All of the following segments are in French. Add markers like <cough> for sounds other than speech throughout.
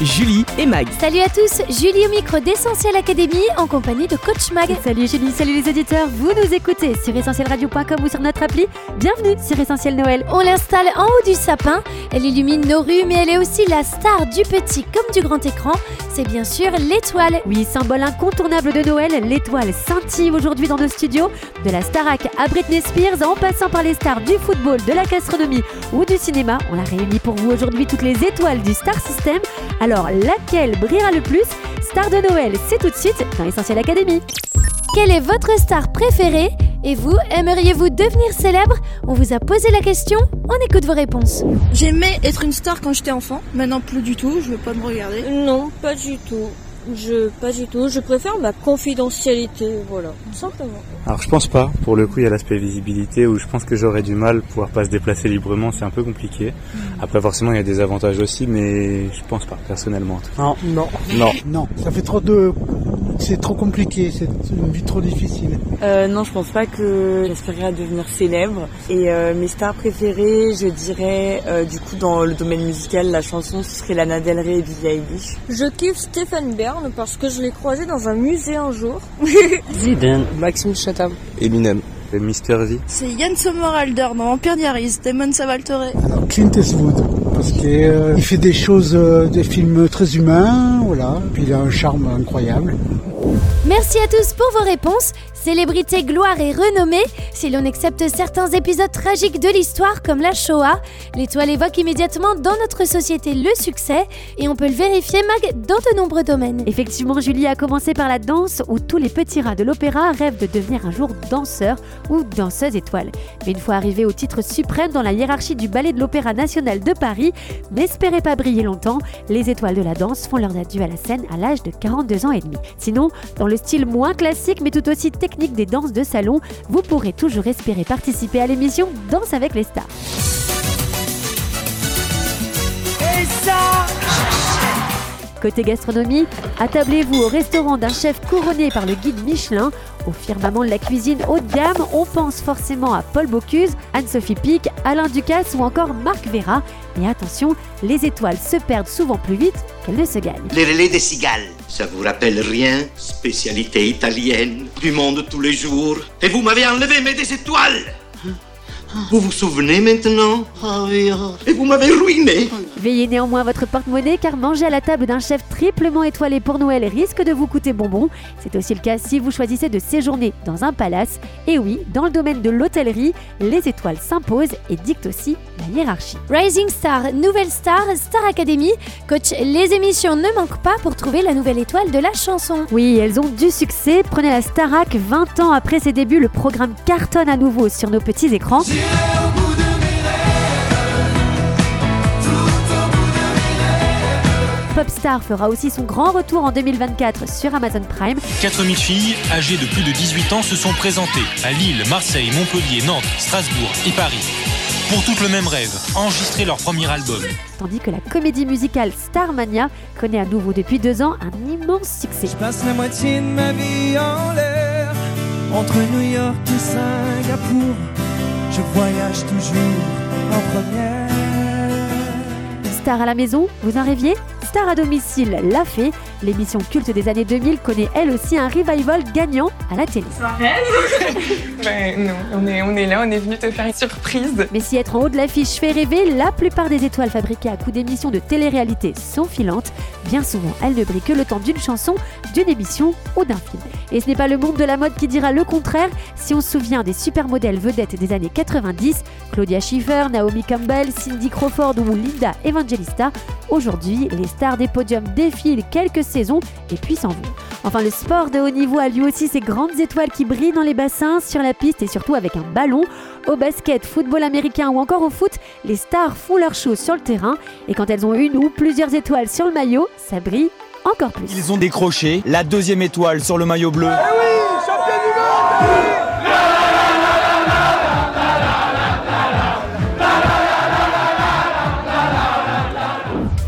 Julie et Mag. Salut à tous, Julie au micro d'Essentiel Academy en compagnie de Coach Mag. Salut Julie, salut les auditeurs, vous nous écoutez sur essentielradio.com ou sur notre appli. Bienvenue sur Essentiel Noël. On l'installe en haut du sapin, elle illumine nos rues, mais elle est aussi la star du petit comme du grand écran. C'est bien sûr l'étoile. Oui, symbole incontournable de Noël, l'étoile scintille aujourd'hui dans nos studios. De la Starac à Britney Spears, en passant par les stars du football, de la gastronomie ou du cinéma, on a réuni pour vous aujourd'hui toutes les étoiles du Star System. Alors, laquelle brillera le plus Star de Noël, c'est tout de suite dans Essentiel Académie. Quelle est votre star préférée Et vous, aimeriez-vous devenir célèbre On vous a posé la question, on écoute vos réponses. J'aimais être une star quand j'étais enfant, maintenant plus du tout, je veux pas me regarder. Non, pas du tout. Je, pas du tout. Je préfère ma confidentialité, voilà, tout simplement. Alors je pense pas, pour le coup il y a l'aspect visibilité où je pense que j'aurais du mal pouvoir pas se déplacer librement, c'est un peu compliqué. Après forcément il y a des avantages aussi mais je pense pas personnellement. en tout cas. Non, non, Non. non, ça fait trop de... C'est trop compliqué, c'est une vie trop difficile. Euh, non, je pense pas que j'aspirerais à devenir célèbre. Et euh, mes stars préférées, je dirais, euh, du coup, dans le domaine musical, la chanson, ce serait Lana Del Rey et Billie Eilish. Je kiffe Stéphane Parce que je l'ai croisé dans un musée un jour. <laughs> Zidane. Maxime Chatham. Eminem. Le Mister V. C'est Yann Sommerhalder dans Vampire Diaries, Damon Savaltore. Alors Clint Eastwood, parce qu'il fait des choses, euh, des films très humains, voilà, puis il a un charme incroyable. Merci à tous pour vos réponses. Célébrité, gloire et renommée, si l'on accepte certains épisodes tragiques de l'histoire comme la Shoah, l'étoile évoque immédiatement dans notre société le succès et on peut le vérifier Mag dans de nombreux domaines. Effectivement, Julie a commencé par la danse où tous les petits rats de l'opéra rêvent de devenir un jour danseur ou danseuse étoile. Mais une fois arrivé au titre suprême dans la hiérarchie du ballet de l'Opéra national de Paris, n'espérez pas briller longtemps, les étoiles de la danse font leurs adieux à la scène à l'âge de 42 ans et demi. Sinon, dans le style moins classique mais tout aussi technique des danses de salon, vous pourrez toujours espérer participer à l'émission Danse avec les stars. Côté gastronomie, attablez-vous au restaurant d'un chef couronné par le guide Michelin. Au firmament de la cuisine haut de gamme, on pense forcément à Paul Bocuse, Anne-Sophie Pic, Alain Ducasse ou encore Marc Vera. Mais attention, les étoiles se perdent souvent plus vite qu'elles ne se gagnent. Les relais des cigales. Ça vous rappelle rien Spécialité italienne, du monde tous les jours. Et vous m'avez enlevé mes des étoiles Vous vous souvenez maintenant? Ah oui, ah. Et vous m'avez ruiné Veillez néanmoins à votre porte-monnaie car manger à la table d'un chef triplement étoilé pour Noël risque de vous coûter bonbon. C'est aussi le cas si vous choisissez de séjourner dans un palace. Et oui, dans le domaine de l'hôtellerie, les étoiles s'imposent et dictent aussi la hiérarchie. Rising Star, Nouvelle Star, Star Academy. Coach, les émissions ne manquent pas pour trouver la nouvelle étoile de la chanson. Oui, elles ont du succès. Prenez la Starac, 20 ans après ses débuts, le programme cartonne à nouveau sur nos petits écrans. Popstar fera aussi son grand retour en 2024 sur Amazon Prime. 4000 filles âgées de plus de 18 ans se sont présentées à Lille, Marseille, Montpellier, Nantes, Strasbourg et Paris. Pour toutes le même rêve, enregistrer leur premier album. Tandis que la comédie musicale Starmania connaît à nouveau depuis deux ans un immense succès. Je passe la moitié de ma vie en l'air, entre New York et Singapour. Je voyage toujours en première. Star à la maison, vous en rêviez? À domicile l'a fait. L'émission culte des années 2000 connaît elle aussi un revival gagnant à la télé. Ben non, on est, on est là, on est venu te faire une surprise. Mais si être en haut de l'affiche fait rêver, la plupart des étoiles fabriquées à coups d'émissions de télé-réalité sont filantes. Bien souvent, elles ne brillent que le temps d'une chanson, d'une émission ou d'un film. Et ce n'est pas le monde de la mode qui dira le contraire. Si on se souvient des supermodèles vedettes des années 90, Claudia Schiffer, Naomi Campbell, Cindy Crawford ou Linda Evangelista, aujourd'hui, les stars des podiums défilent quelques saisons et puis s'en vont. Enfin, le sport de haut niveau a lui aussi ses grandes étoiles qui brillent dans les bassins, sur la piste et surtout avec un ballon. Au basket, football américain ou encore au foot, les stars font leur show sur le terrain et quand elles ont une ou plusieurs étoiles sur le maillot, ça brille encore plus. Ils ont décroché la deuxième étoile sur le maillot bleu.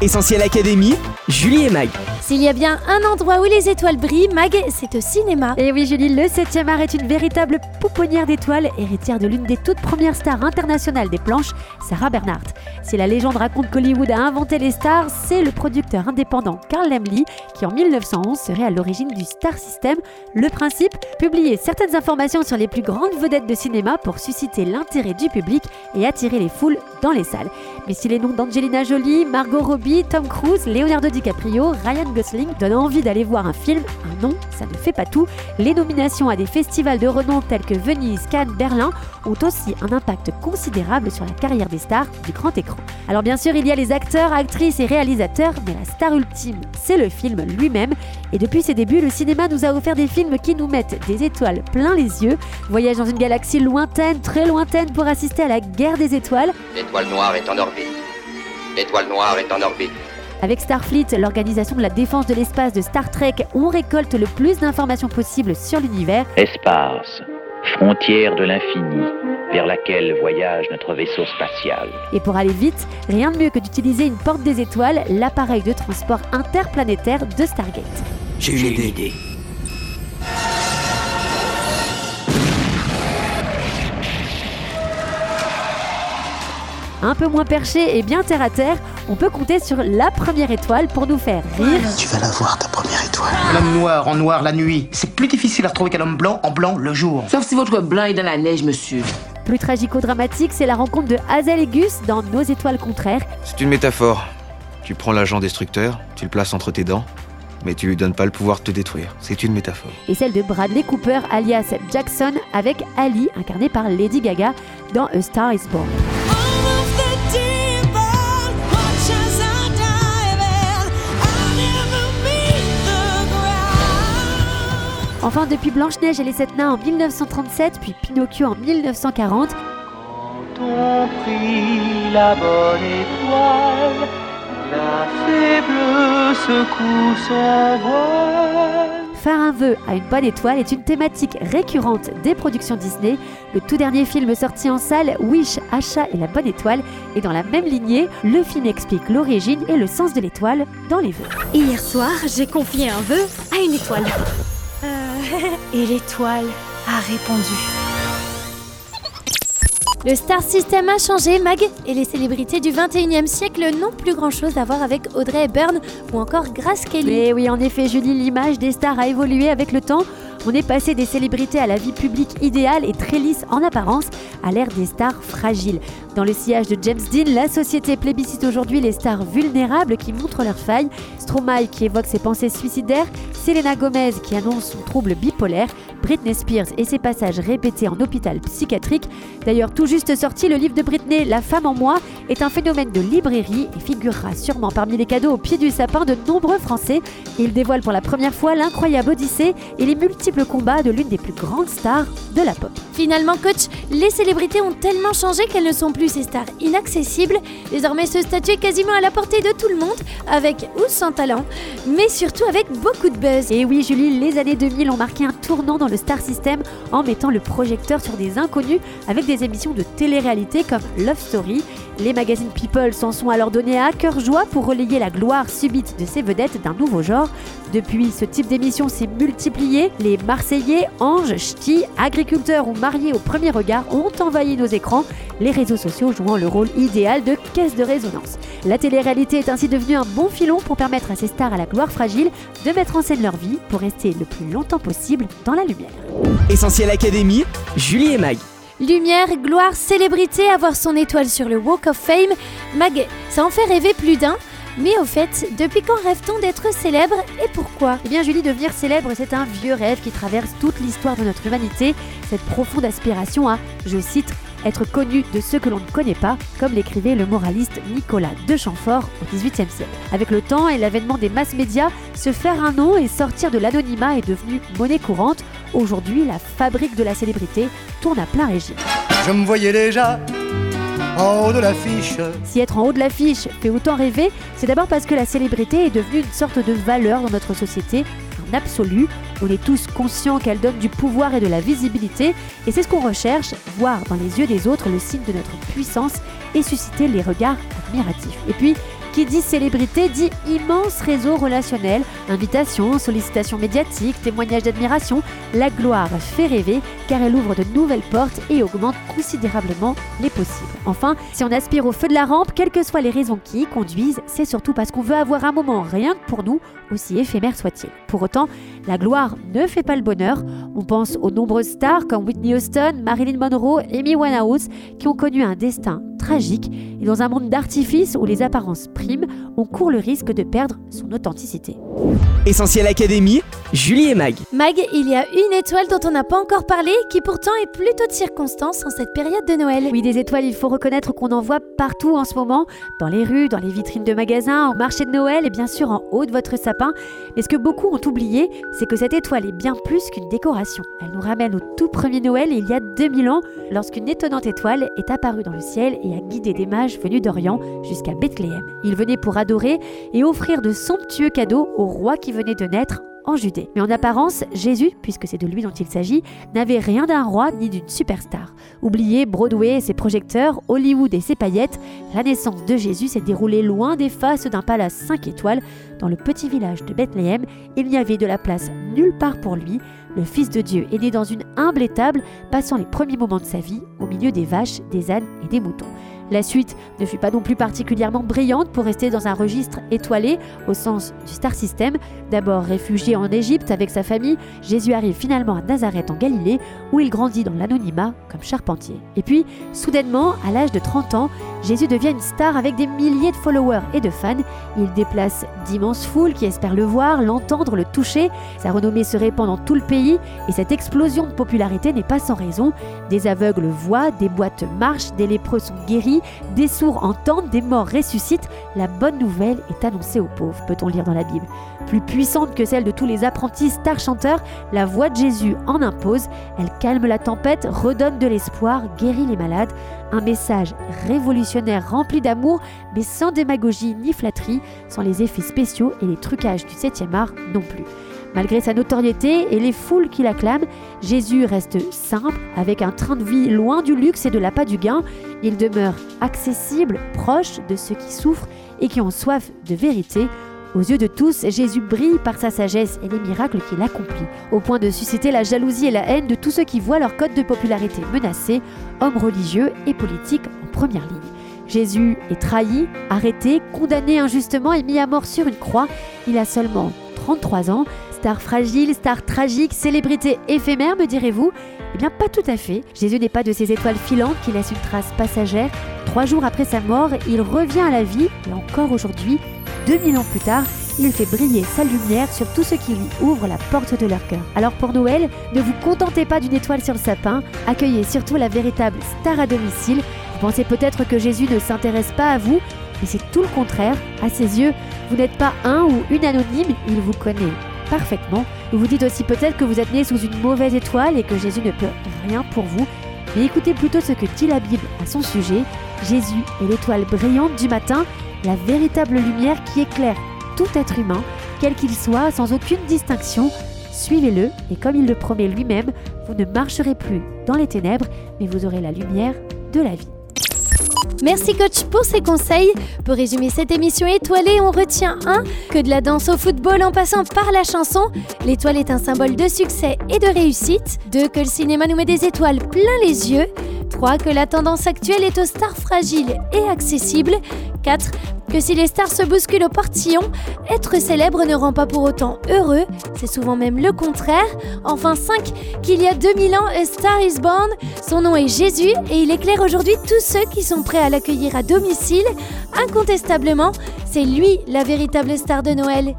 Essentiel Académie, Julie et Mag. S'il y a bien un endroit où les étoiles brillent, Mag, c'est au cinéma. Et oui Julie, le 7e art est une véritable pouponnière d'étoiles, héritière de l'une des toutes premières stars internationales des planches, Sarah Bernhardt. Si la légende raconte qu'Hollywood a inventé les stars, c'est le producteur indépendant Carl Laemmle qui en 1911 serait à l'origine du Star System. Le principe Publier certaines informations sur les plus grandes vedettes de cinéma pour susciter l'intérêt du public et attirer les foules dans les salles. Mais si les noms d'Angelina Jolie, Margot Robbie, Tom Cruise, Leonardo DiCaprio, Ryan Gosling donnent envie d'aller voir un film, un nom, ça ne fait pas tout. Les nominations à des festivals de renom tels que Venise, Cannes, Berlin ont aussi un impact considérable sur la carrière des stars du grand écran. Alors bien sûr, il y a les acteurs, actrices et réalisateurs, mais la star ultime, c'est le film lui-même. Et depuis ses débuts, le cinéma nous a offert des films qui nous mettent des étoiles plein les yeux, voyage dans une galaxie lointaine, très lointaine pour assister à la guerre des étoiles. L'étoile noire est en orbite. L'étoile noire est en orbite. Avec Starfleet, l'organisation de la défense de l'espace de Star Trek, on récolte le plus d'informations possibles sur l'univers. Espace, frontière de l'infini, vers laquelle voyage notre vaisseau spatial. Et pour aller vite, rien de mieux que d'utiliser une porte des étoiles, l'appareil de transport interplanétaire de Stargate. J'ai une idée. Un peu moins perché et bien terre à terre, on peut compter sur la première étoile pour nous faire rire. Tu vas la voir, ta première étoile. L'homme noir en noir la nuit, c'est plus difficile à retrouver qu'un homme blanc en blanc le jour. Sauf si votre blanc est dans la neige, monsieur. Plus tragico-dramatique, c'est la rencontre de Hazel et Gus dans Nos étoiles contraires. C'est une métaphore. Tu prends l'agent destructeur, tu le places entre tes dents, mais tu lui donnes pas le pouvoir de te détruire. C'est une métaphore. Et celle de Bradley Cooper, alias Jackson, avec Ali, incarné par Lady Gaga, dans A Star is Born. Enfin, depuis Blanche-Neige et les Sept Nains en 1937, puis Pinocchio en 1940. Quand on prit la bonne étoile, la faible secoue son voile. Faire un vœu à une bonne étoile est une thématique récurrente des productions Disney. Le tout dernier film sorti en salle, Wish, Achat et la bonne étoile, est dans la même lignée. Le film explique l'origine et le sens de l'étoile dans les vœux. Hier soir, j'ai confié un vœu à une étoile. Et l'étoile a répondu. Le Star System a changé, Mag, et les célébrités du 21e siècle n'ont plus grand chose à voir avec Audrey Hepburn ou encore Grace Kelly. Mais oui, en effet, Julie, l'image des stars a évolué avec le temps. On est passé des célébrités à la vie publique idéale et très lisse en apparence à l'ère des stars fragiles. Dans le sillage de James Dean, la société plébiscite aujourd'hui les stars vulnérables qui montrent leurs failles. Stromae qui évoque ses pensées suicidaires, Selena Gomez qui annonce son trouble bipolaire, Britney Spears et ses passages répétés en hôpital psychiatrique. D'ailleurs, tout juste sorti, le livre de Britney, La femme en moi, est un phénomène de librairie et figurera sûrement parmi les cadeaux au pied du sapin de nombreux Français. Il dévoile pour la première fois l'incroyable odyssée et les multiples combats de l'une des plus grandes stars de la pop. Finalement, coach, les célébrités ont tellement changé qu'elles ne sont plus ces stars inaccessibles. Désormais, ce statut est quasiment à la portée de tout le monde, avec ou sans talent, mais surtout avec beaucoup de buzz. Et oui, Julie, les années 2000 ont marqué un tournant dans le star system en mettant le projecteur sur des inconnus avec des émissions de télé-réalité comme Love Story. Les magazines People s'en sont alors donnés à cœur joie pour relayer la gloire subite de ces vedettes d'un nouveau genre. Depuis, ce type d'émission s'est multiplié. Les Marseillais, anges, ch'tis, agriculteurs ou mariés au premier regard ont envahi nos écrans, les réseaux sociaux jouant le rôle idéal de caisse de résonance. La télé-réalité est ainsi devenue un bon filon pour permettre à ces stars à la gloire fragile de mettre en scène leur vie pour rester le plus longtemps possible dans la lumière. Essentiel Académie, Julie et Mag. Lumière, gloire, célébrité, avoir son étoile sur le Walk of Fame. Mag, ça en fait rêver plus d'un. Mais au fait, depuis quand rêve-t-on d'être célèbre et pourquoi? Eh bien Julie, devenir célèbre, c'est un vieux rêve qui traverse toute l'histoire de notre humanité. Cette profonde aspiration à, je cite, être connu de ceux que l'on ne connaît pas, comme l'écrivait le moraliste Nicolas de Chamfort au XVIIIe siècle. Avec le temps et l'avènement des masses médias, se faire un nom et sortir de l'anonymat est devenu monnaie courante. Aujourd'hui, la fabrique de la célébrité tourne à plein régime. Je me voyais déjà en haut de l'affiche. Si être en haut de l'affiche fait autant rêver, c'est d'abord parce que la célébrité est devenue une sorte de valeur dans notre société, absolu. On est tous conscients qu'elle donne du pouvoir et de la visibilité, et c'est ce qu'on recherche, voir dans les yeux des autres le signe de notre puissance et susciter les regards admiratifs. Et puis, qui dit célébrité dit immense réseau relationnel, invitations, sollicitations médiatiques, témoignages d'admiration. La gloire fait rêver car elle ouvre de nouvelles portes et augmente considérablement les possibles. Enfin, si on aspire au feu de la rampe, quelles que soient les raisons qui y conduisent, c'est surtout parce qu'on veut avoir un moment rien que pour nous, aussi éphémère soit-il. Pour autant, la gloire ne fait pas le bonheur. On pense aux nombreuses stars comme Whitney Houston, Marilyn Monroe, Amy Winehouse qui ont connu un destin tragique et dans un monde d'artifice où les apparences priment, on court le risque de perdre son authenticité. Essentiel Académie, Julie et Mag. Mag, il y a une étoile dont on n'a pas encore parlé, qui pourtant est plutôt de circonstance en cette période de Noël. Oui, des étoiles, il faut reconnaître qu'on en voit partout en ce moment, dans les rues, dans les vitrines de magasins, au marché de Noël et bien sûr en haut de votre sapin. Mais ce que beaucoup ont oublié, c'est que cette étoile est bien plus qu'une décoration. Elle nous ramène au tout premier Noël il y a 2000 ans, lorsqu'une étonnante étoile est apparue dans le ciel et a guidé des mages venus d'Orient jusqu'à Bethléem. Ils venaient pour adorer et offrir de somptueux cadeaux au roi qui venait de naître en Judée. Mais en apparence, Jésus, puisque c'est de lui dont il s'agit, n'avait rien d'un roi ni d'une superstar. Oubliez Broadway et ses projecteurs, Hollywood et ses paillettes, la naissance de Jésus s'est déroulée loin des faces d'un palace 5 étoiles. Dans le petit village de Bethléem, il n'y avait de la place nulle part pour lui. Le Fils de Dieu est né dans une humble étable, passant les premiers moments de sa vie au milieu des vaches, des ânes et des moutons. La suite ne fut pas non plus particulièrement brillante pour rester dans un registre étoilé au sens du star system. D'abord réfugié en Égypte avec sa famille, Jésus arrive finalement à Nazareth en Galilée où il grandit dans l'anonymat comme charpentier. Et puis, soudainement, à l'âge de 30 ans, Jésus devient une star avec des milliers de followers et de fans. Il déplace d'immenses foules qui espèrent le voir, l'entendre, le toucher. Sa renommée se répand dans tout le pays et cette explosion de popularité n'est pas sans raison. Des aveugles voient, des boîtes marchent, des lépreux sont guéris, des sourds entendent, des morts ressuscitent. La bonne nouvelle est annoncée aux pauvres, peut-on lire dans la Bible. Plus puissante que celle de tous les apprentis stars chanteurs, la voix de Jésus en impose. Elle calme la tempête, redonne de l'espoir, guérit les malades. Un message révolutionnaire rempli d'amour, mais sans démagogie ni flatterie, sans les effets spéciaux et les trucages du 7e art non plus. Malgré sa notoriété et les foules qui l'acclament, Jésus reste simple, avec un train de vie loin du luxe et de l'appât du gain. Il demeure accessible, proche de ceux qui souffrent et qui ont soif de vérité. Aux yeux de tous, Jésus brille par sa sagesse et les miracles qu'il accomplit, au point de susciter la jalousie et la haine de tous ceux qui voient leur code de popularité menacé, hommes religieux et politiques en première ligne. Jésus est trahi, arrêté, condamné injustement et mis à mort sur une croix. Il a seulement 33 ans. Star fragile, star tragique, célébrité éphémère, me direz-vous? Eh bien, pas tout à fait. Jésus n'est pas de ces étoiles filantes qui laissent une trace passagère. Trois jours après sa mort, il revient à la vie, et encore aujourd'hui, 2000 ans plus tard, il fait briller sa lumière sur tous ceux qui lui ouvrent la porte de leur cœur. Alors pour Noël, ne vous contentez pas d'une étoile sur le sapin, accueillez surtout la véritable star à domicile. Vous pensez peut-être que Jésus ne s'intéresse pas à vous, mais c'est tout le contraire. À ses yeux, vous n'êtes pas un ou une anonyme, il vous connaît parfaitement. Vous vous dites aussi peut-être que vous êtes né sous une mauvaise étoile et que Jésus ne peut rien pour vous. Mais écoutez plutôt ce que dit la Bible à son sujet. Jésus est l'étoile brillante du matin, la véritable lumière qui éclaire tout être humain, quel qu'il soit, sans aucune distinction. Suivez-le et comme il le promet lui-même, vous ne marcherez plus dans les ténèbres, mais vous aurez la lumière de la vie. Merci coach pour ces conseils. Pour résumer cette émission étoilée, on retient 1. Que de la danse au football en passant par la chanson, l'étoile est un symbole de succès et de réussite. 2. Que le cinéma nous met des étoiles plein les yeux. 3. Que la tendance actuelle est aux stars fragiles et accessibles. 4. Que si les stars se bousculent au portillon, être célèbre ne rend pas pour autant heureux, c'est souvent même le contraire. Enfin 5. Qu'il y a 2000 ans, A Star is Born, son nom est Jésus et il éclaire aujourd'hui tous ceux qui sont prêts à l'accueillir à domicile. Incontestablement, c'est lui la véritable star de Noël.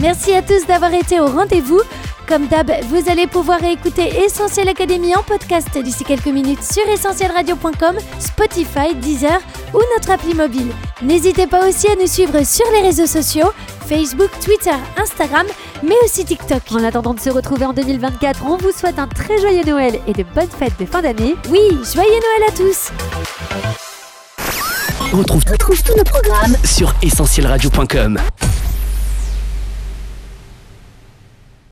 Merci à tous d'avoir été au rendez-vous. Comme d'hab, vous allez pouvoir écouter Essentiel Académie en podcast d'ici quelques minutes sur essentielradio.com, Spotify, Deezer ou notre appli mobile. N'hésitez pas aussi à nous suivre sur les réseaux sociaux, Facebook, Twitter, Instagram, mais aussi TikTok. En attendant de se retrouver en 2024, on vous souhaite un très joyeux Noël et de bonnes fêtes de fin d'année. Oui, joyeux Noël à tous On retrouve, tous nos programmes sur essentielradio.com.